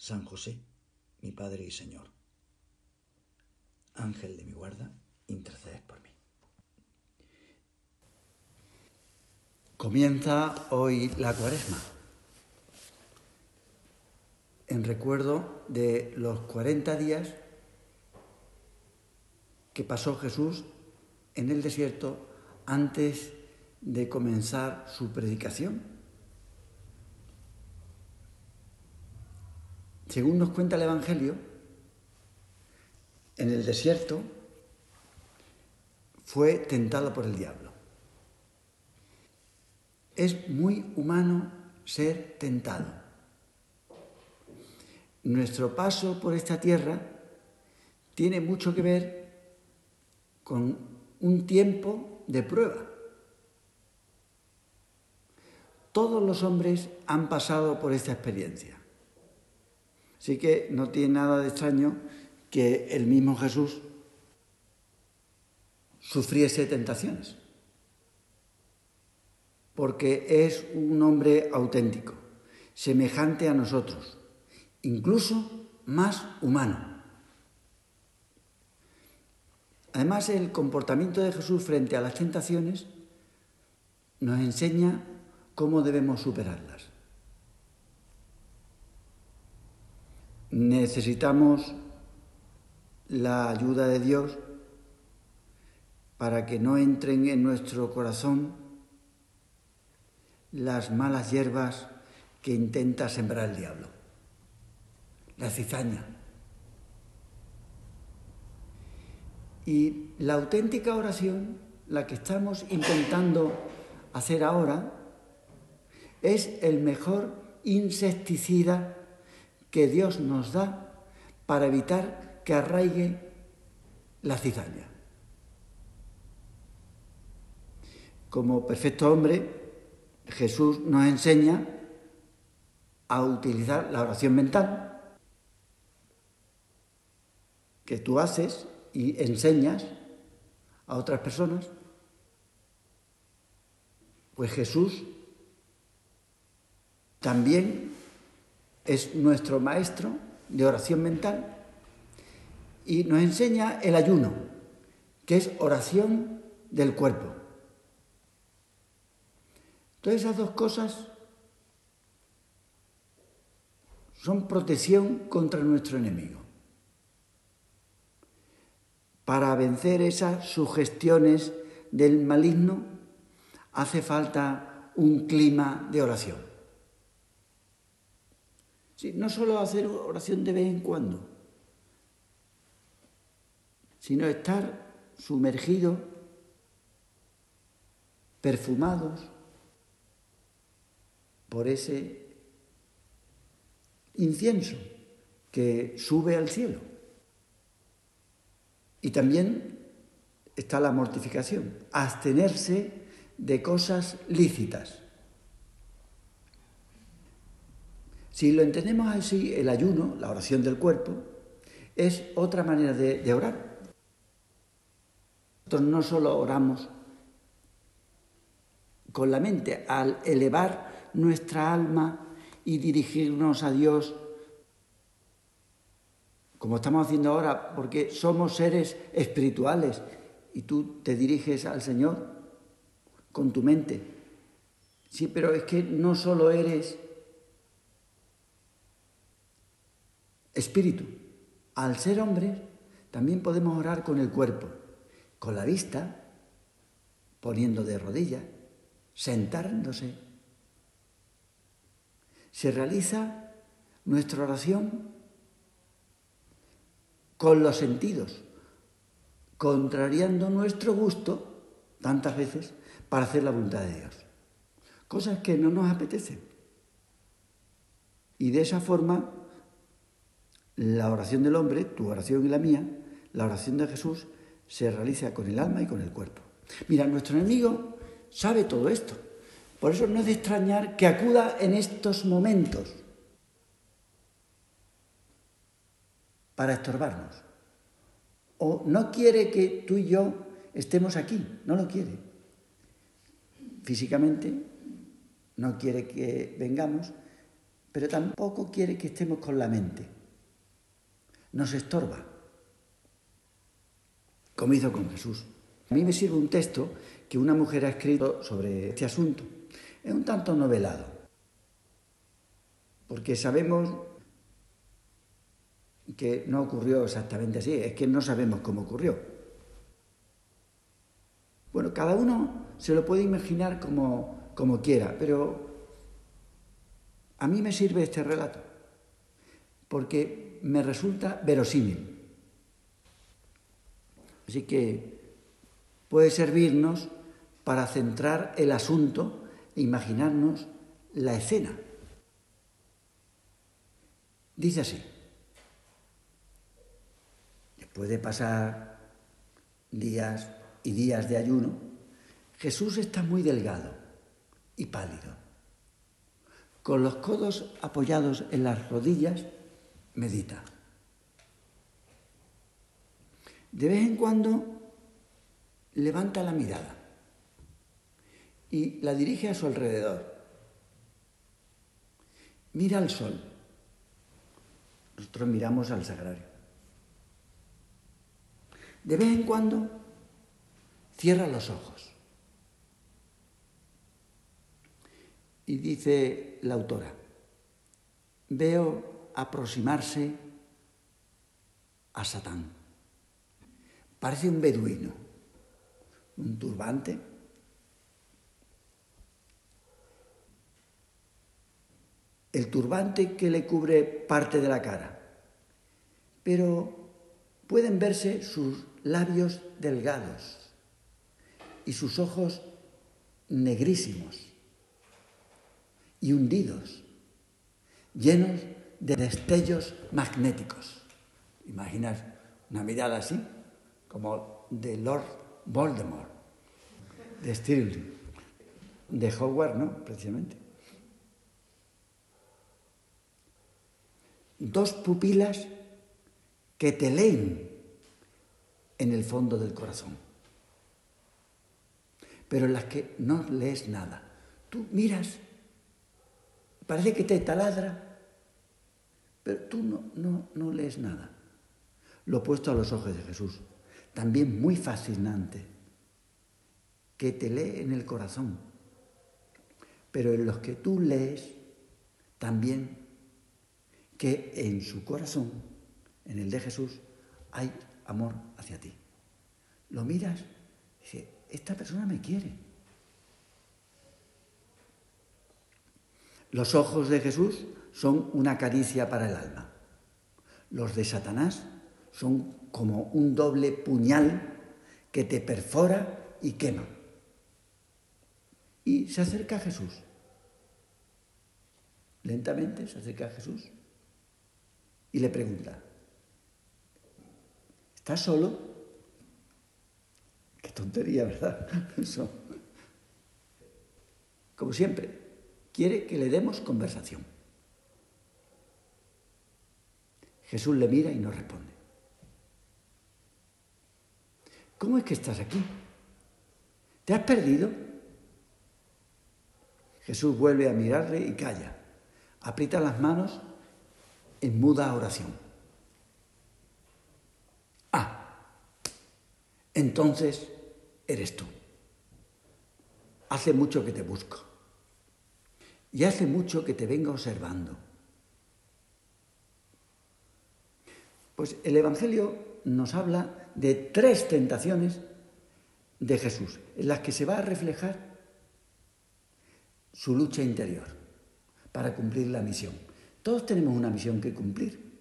San José, mi Padre y Señor, Ángel de mi guarda, intercedes por mí. Comienza hoy la cuaresma, en recuerdo de los 40 días que pasó Jesús en el desierto antes de comenzar su predicación. Según nos cuenta el Evangelio, en el desierto fue tentado por el diablo. Es muy humano ser tentado. Nuestro paso por esta tierra tiene mucho que ver con un tiempo de prueba. Todos los hombres han pasado por esta experiencia. Así que no tiene nada de extraño que el mismo Jesús sufriese tentaciones, porque es un hombre auténtico, semejante a nosotros, incluso más humano. Además, el comportamiento de Jesús frente a las tentaciones nos enseña cómo debemos superarlas. Necesitamos la ayuda de Dios para que no entren en nuestro corazón las malas hierbas que intenta sembrar el diablo, la cizaña. Y la auténtica oración, la que estamos intentando hacer ahora, es el mejor insecticida que Dios nos da para evitar que arraigue la cizaña. Como perfecto hombre, Jesús nos enseña a utilizar la oración mental que tú haces y enseñas a otras personas. Pues Jesús también es nuestro maestro de oración mental y nos enseña el ayuno, que es oración del cuerpo. Todas esas dos cosas son protección contra nuestro enemigo. Para vencer esas sugestiones del maligno hace falta un clima de oración no solo hacer oración de vez en cuando, sino estar sumergidos, perfumados por ese incienso que sube al cielo. Y también está la mortificación, abstenerse de cosas lícitas. Si lo entendemos así, el ayuno, la oración del cuerpo, es otra manera de, orar. Nosotros no solo oramos con la mente, al elevar nuestra alma y dirigirnos a Dios, como estamos haciendo ahora, porque somos seres espirituales y tú te diriges al Señor con tu mente. Sí, pero es que no solo eres espíritu. Al ser hombre, también podemos orar con el cuerpo, con la vista, poniendo de rodillas, sentándose. Se realiza nuestra oración con los sentidos, contrariando nuestro gusto tantas veces para hacer la voluntad de Dios. Cosas que no nos apetecen. Y de esa forma la oración del hombre, tu oración y la mía, la oración de Jesús, se realiza con el alma y con el cuerpo. Mira, nuestro enemigo sabe todo esto. Por eso no es de extrañar que acuda en estos momentos para estorbarnos. O no quiere que tú y yo estemos aquí, no lo quiere. Físicamente no quiere que vengamos, pero tampoco quiere que estemos con la mente. Nos estorba, como hizo con Jesús. A mí me sirve un texto que una mujer ha escrito sobre este asunto. Es un tanto novelado, porque sabemos que no ocurrió exactamente así, es que no sabemos cómo ocurrió. Bueno, cada uno se lo puede imaginar como, como quiera, pero a mí me sirve este relato, porque me resulta verosímil. Así que puede servirnos para centrar el asunto e imaginarnos la escena. Dice así, después de pasar días y días de ayuno, Jesús está muy delgado y pálido. Con los codos apoyados en las rodillas, medita. De vez en cuando levanta la mirada y la dirige a su alrededor. Mira al sol. Nosotros miramos al sagrario. De vez en cuando cierra los ojos. Y dice la autora, veo aproximarse a Satán. Parece un beduino, un turbante. El turbante que le cubre parte de la cara, pero pueden verse sus labios delgados y sus ojos negrísimos y hundidos, llenos de destellos magnéticos. Imaginas una mirada así, como de Lord Voldemort, de Stirling, de Howard, ¿no? Precisamente. Dos pupilas que te leen en el fondo del corazón, pero en las que no lees nada. Tú miras, parece que te taladra, pero tú no, no, no lees nada. Lo he puesto a los ojos de Jesús también muy fascinante, que te lee en el corazón, pero en los que tú lees también que en su corazón, en el de Jesús, hay amor hacia ti. Lo miras y dices, esta persona me quiere. Los ojos de Jesús son una caricia para el alma. Los de Satanás son como un doble puñal que te perfora y quema. Y se acerca a Jesús. Lentamente se acerca a Jesús y le pregunta, ¿estás solo? Qué tontería, ¿verdad? Eso. Como siempre, quiere que le demos conversación. Jesús le mira y no responde. ¿Cómo es que estás aquí? ¿Te has perdido? Jesús vuelve a mirarle y calla. Aprieta las manos en muda oración. Ah, entonces eres tú. Hace mucho que te busco. Y hace mucho que te vengo observando. Pues el Evangelio nos habla de tres tentaciones de Jesús, en las que se va a reflejar su lucha interior para cumplir la misión. Todos tenemos una misión que cumplir.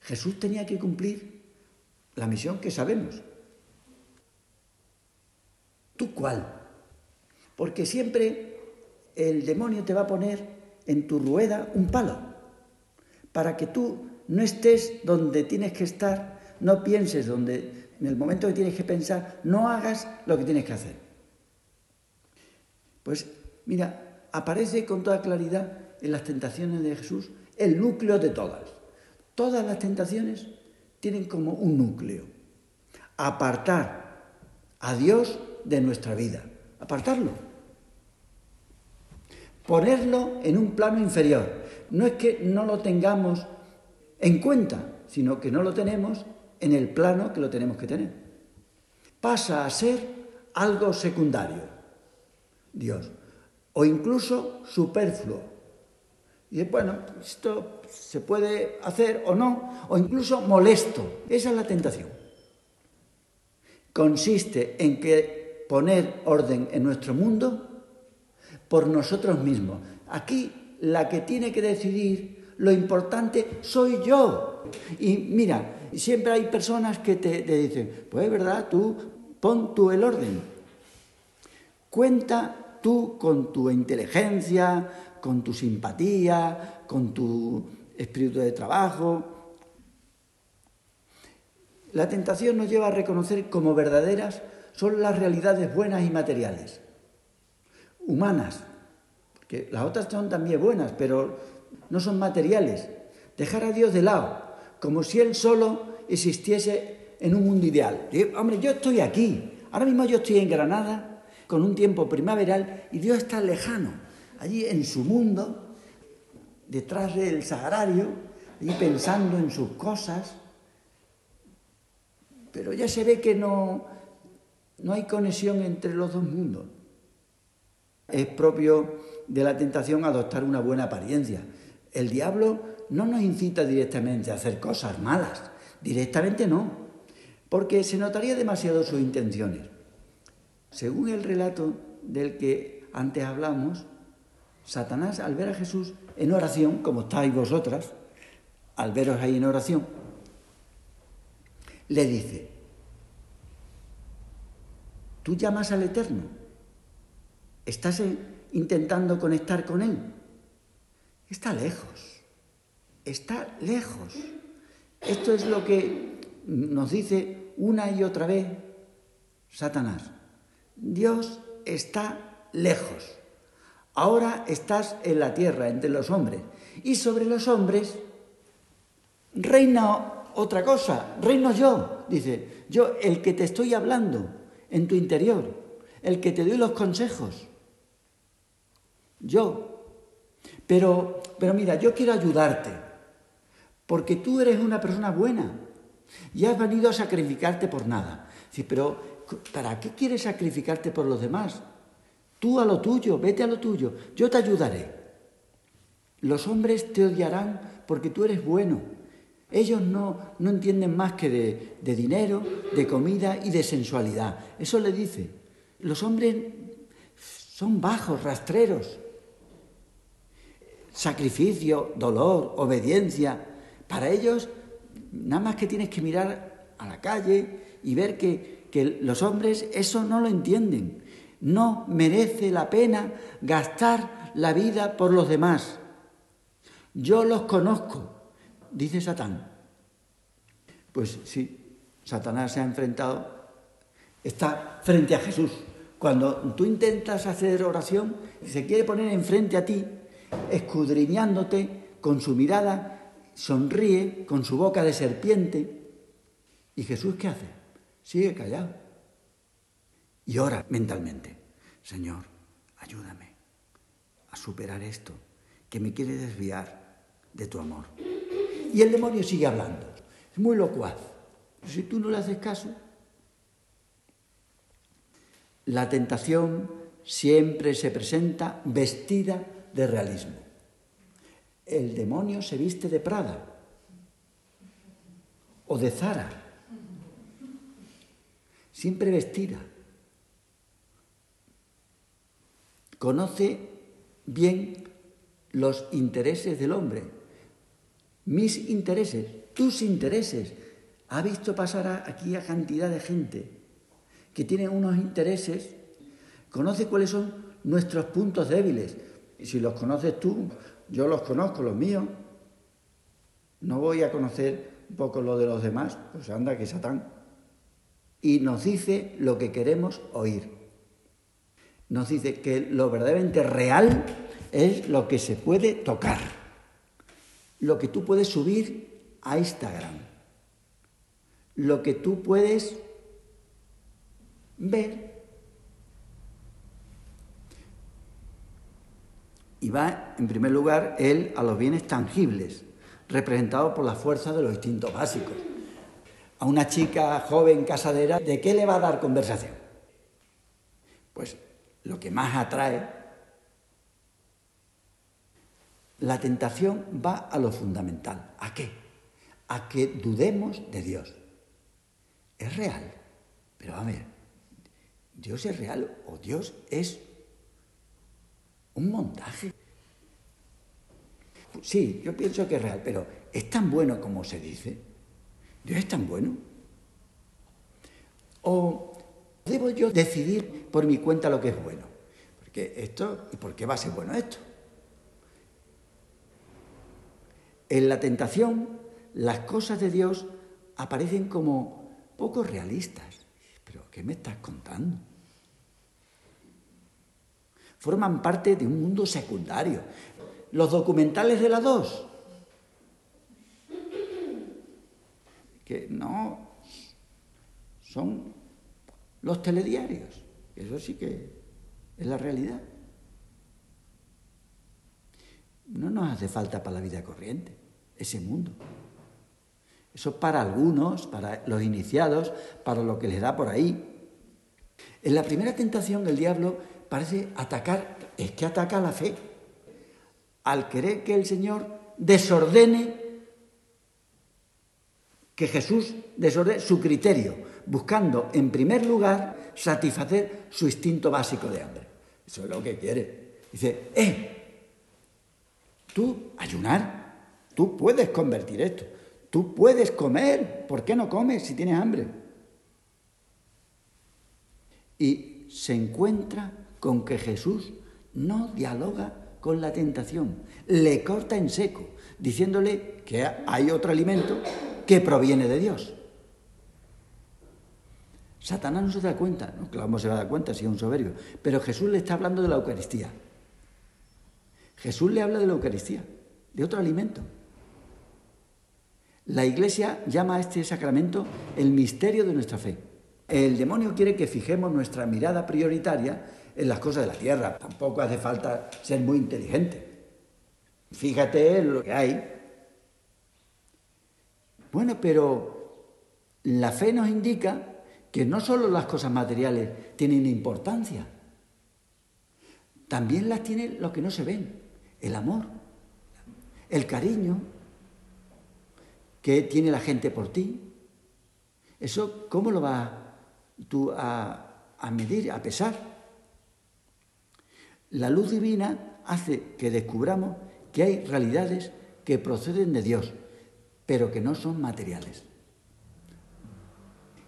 Jesús tenía que cumplir la misión que sabemos. ¿Tú cuál? Porque siempre el demonio te va a poner en tu rueda un palo para que tú no estés donde tienes que estar, no pienses donde, en el momento que tienes que pensar, no hagas lo que tienes que hacer. Pues mira, aparece con toda claridad en las tentaciones de Jesús el núcleo de todas. Todas las tentaciones tienen como un núcleo. Apartar a Dios de nuestra vida. Apartarlo. Ponerlo en un plano inferior. No es que no lo tengamos en cuenta, sino que no lo tenemos en el plano que lo tenemos que tener. Pasa a ser algo secundario, Dios, o incluso superfluo. Y bueno, esto se puede hacer o no, o incluso molesto. Esa es la tentación. Consiste en que poner orden en nuestro mundo por nosotros mismos. Aquí la que tiene que decidir lo importante soy yo. Y mira, siempre hay personas que te, dicen, pues es verdad, tú pon tú el orden. Cuenta tú con tu inteligencia, con tu simpatía, con tu espíritu de trabajo. La tentación nos lleva a reconocer como verdaderas son las realidades buenas y materiales, humanas, porque las otras son también buenas, pero no son materiales. Dejar a Dios de lado, como si Él solo existiese en un mundo ideal. hombre, yo estoy aquí, ahora mismo yo estoy en Granada con un tiempo primaveral y Dios está lejano allí en su mundo, detrás del sagrario, allí pensando en sus cosas, pero ya se ve que no, no hay conexión entre los dos mundos. Es propio de la tentación adoptar una buena apariencia. El diablo no nos incita directamente a hacer cosas malas, directamente no, porque se notaría demasiado sus intenciones. Según el relato del que antes hablamos, Satanás, al ver a Jesús en oración, como estáis vosotras, al veros ahí en oración, le dice, tú llamas al Eterno, estás intentando conectar con Él, está lejos, está lejos. Esto es lo que nos dice una y otra vez Satanás. Dios está lejos. Ahora estás en la tierra, entre los hombres. Y sobre los hombres reina otra cosa, reino yo. Dice, yo el que te estoy hablando en tu interior, el que te doy los consejos. Yo. Pero, pero mira, yo quiero ayudarte, porque tú eres una persona buena y has venido a sacrificarte por nada. Sí, pero ¿para qué quieres sacrificarte por los demás? Tú a lo tuyo, vete a lo tuyo, yo te ayudaré. Los hombres te odiarán porque tú eres bueno. Ellos no, no entienden más que de, de dinero, de comida y de sensualidad. Eso le dice. Los hombres son bajos, rastreros. Sacrificio, dolor, obediencia. Para ellos, nada más que tienes que mirar a la calle y ver que, que los hombres eso no lo entienden. No merece la pena gastar la vida por los demás. Yo los conozco, dice Satán. Pues sí, Satanás se ha enfrentado, está frente a Jesús. Cuando tú intentas hacer oración, se quiere poner enfrente a ti, escudriñándote con su mirada, sonríe con su boca de serpiente. ¿Y Jesús qué hace? Sigue callado y ora mentalmente, Señor, ayúdame a superar esto que me quiere desviar de tu amor. Y el demonio sigue hablando, es muy locuaz. Si tú no le haces caso, la tentación siempre se presenta vestida de realismo. El demonio se viste de Prada o de Zara, siempre vestida. Conoce bien los intereses del hombre, mis intereses, tus intereses. Ha visto pasar aquí a cantidad de gente que tiene unos intereses, conoce cuáles son nuestros puntos débiles. Y si los conoces tú, yo los conozco, los míos. no voy a conocer un poco lo de los demás, pues anda que Satán. Y nos dice lo que queremos oír. Nos dice que lo verdaderamente real es lo que se puede tocar, lo que tú puedes subir a Instagram, lo que tú puedes ver. Y va, en primer lugar, él a los bienes tangibles, representados por la fuerza de los instintos básicos. A una chica joven casadera, ¿de qué le va a dar conversación? Pues lo que más atrae. La tentación va a lo fundamental. ¿A qué? A que dudemos de Dios. Es real. Pero a ver, ¿Dios es real o Dios es un montaje? Sí, yo pienso que es real, pero ¿es tan bueno como se dice? ¿Dios es tan bueno? ¿O debo yo decidir por mi cuenta lo que es bueno? Porque esto, ¿y por qué va a ser bueno esto? En la tentación, las cosas de Dios aparecen como poco realistas. ¿Pero qué me estás contando? Forman parte de un mundo secundario los documentales de la 2, que no son los telediarios, eso sí que es la realidad. No nos hace falta para la vida corriente ese mundo. Eso para algunos, para los iniciados, para lo que les da por ahí. En la primera tentación el diablo parece atacar, es que ataca la fe al querer que el Señor desordene, que Jesús desordene su criterio, buscando en primer lugar satisfacer su instinto básico de hambre. Eso es lo que quiere. Dice, eh, tú ayunar, tú puedes convertir esto, tú puedes comer, ¿por qué no comes si tienes hambre? Y se encuentra con que Jesús no dialoga con la tentación, le corta en seco, diciéndole que hay otro alimento que proviene de Dios. Satanás no se da cuenta, no, claro, se va a dar cuenta si es un soberbio, pero Jesús le está hablando de la Eucaristía. Jesús le habla de la Eucaristía, de otro alimento. La Iglesia llama a este sacramento el misterio de nuestra fe. El demonio quiere que fijemos nuestra mirada prioritaria en las cosas de la tierra. Tampoco hace falta ser muy inteligente. Fíjate en lo que hay. Bueno, pero la fe nos indica que no solo las cosas materiales tienen importancia, también las tiene lo que no se ven, el amor, el cariño que tiene la gente por ti. Eso, ¿cómo lo vas tú a, a medir, a pesar? La luz divina hace que descubramos que hay realidades que proceden de Dios, pero que no son materiales.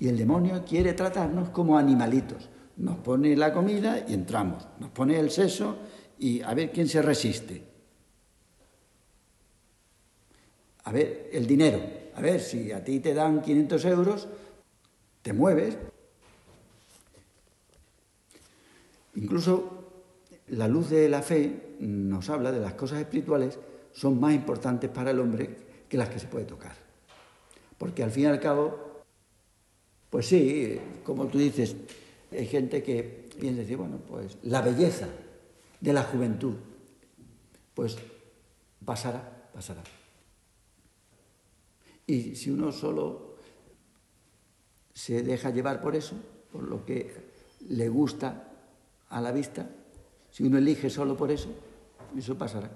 Y el demonio quiere tratarnos como animalitos. Nos pone la comida y entramos. Nos pone el seso y a ver quién se resiste. A ver, el dinero. A ver, si a ti te dan 500 euros, te mueves. Incluso la luz de la fe nos habla de las cosas espirituales son más importantes para el hombre que las que se puede tocar. Porque al fin y al cabo, pues sí, como tú dices, hay gente que piensa decir, bueno, pues la belleza de la juventud, pues pasará, pasará. Y si uno solo se deja llevar por eso, por lo que le gusta a la vista, si uno elige solo por eso, eso pasará.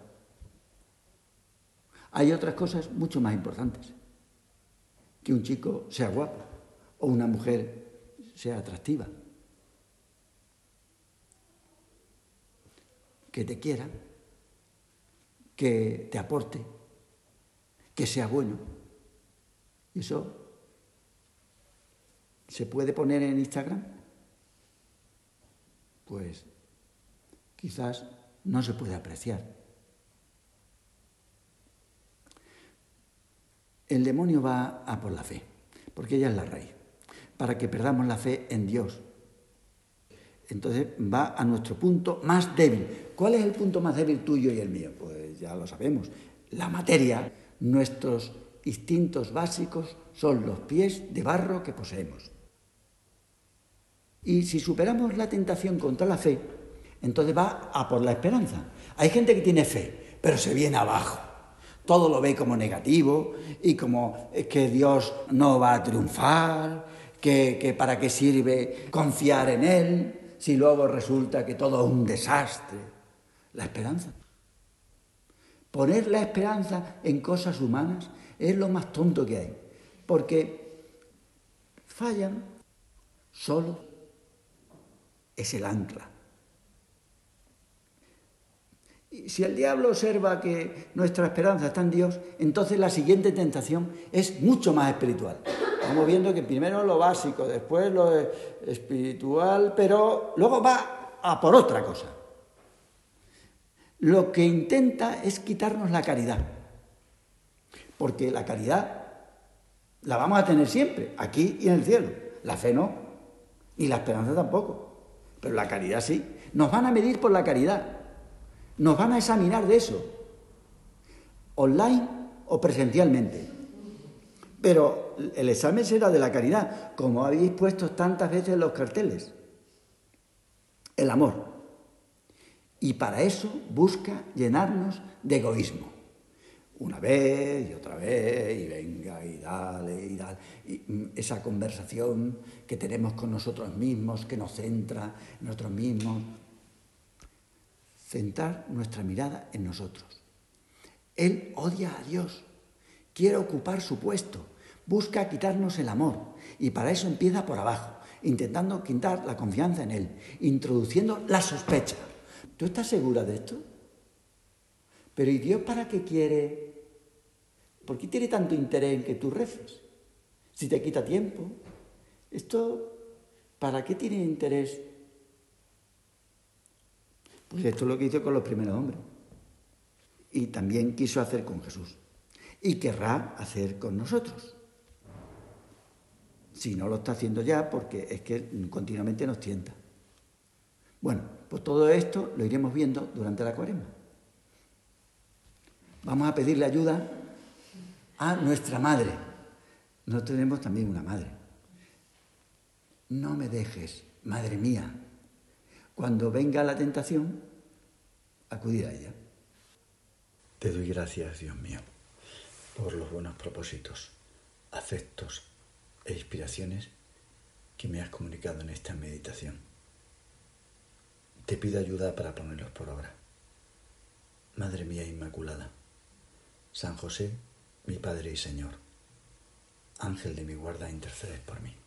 Hay otras cosas mucho más importantes. Que un chico sea guapo o una mujer sea atractiva. Que te quiera, que te aporte, que sea bueno. Eso se puede poner en Instagram. Pues quizás no se puede apreciar. El demonio va a por la fe, porque ella es la raíz, para que perdamos la fe en Dios. Entonces va a nuestro punto más débil. ¿Cuál es el punto más débil tuyo y el mío? Pues ya lo sabemos. La materia, nuestros instintos básicos son los pies de barro que poseemos. Y si superamos la tentación contra la fe, entonces va a por la esperanza. Hay gente que tiene fe, pero se viene abajo todo lo ve como negativo y como que Dios no va a triunfar, que, para qué sirve confiar en Él si luego resulta que todo es un desastre. La esperanza. Poner la esperanza en cosas humanas es lo más tonto que hay, porque fallan, solo es el ancla. Si el diablo observa que nuestra esperanza está en Dios, entonces la siguiente tentación es mucho más espiritual. Vamos viendo que primero lo básico, después lo espiritual, pero luego va a por otra cosa. Lo que intenta es quitarnos la caridad, porque la caridad la vamos a tener siempre, aquí y en el cielo. La fe no, y la esperanza tampoco, pero la caridad sí. Nos van a medir por la caridad. Nos van a examinar de eso, online o presencialmente. Pero el examen será de la caridad, como habéis puesto tantas veces en los carteles. El amor. Y para eso busca llenarnos de egoísmo. Una vez y otra vez, y venga, y dale, y dale. Y mm, esa conversación que tenemos con nosotros mismos, que nos centra en nosotros mismos, centrar nuestra mirada en nosotros. Él odia a Dios, quiere ocupar su puesto, busca quitarnos el amor y para eso empieza por abajo, intentando quitar la confianza en Él, introduciendo la sospecha. ¿Tú estás segura de esto? Pero ¿y Dios para qué quiere? ¿Por qué tiene tanto interés en que tú reces? Si te quita tiempo. ¿Esto para qué tiene interés pues esto es lo que hizo con los primeros hombres. Y también quiso hacer con Jesús. Y querrá hacer con nosotros. Si no lo está haciendo ya, porque es que continuamente nos tienta. Bueno, pues todo esto lo iremos viendo durante la cuaresma. Vamos a pedirle ayuda a nuestra madre. Nosotros tenemos también una madre. No me dejes, madre mía, cuando venga la tentación, acudir a ella. Te doy gracias, Dios mío, por los buenos propósitos, afectos e inspiraciones que me has comunicado en esta meditación. Te pido ayuda para ponerlos por obra. Madre mía Inmaculada, San José, mi Padre y Señor, Ángel de mi guarda, intercedes por mí.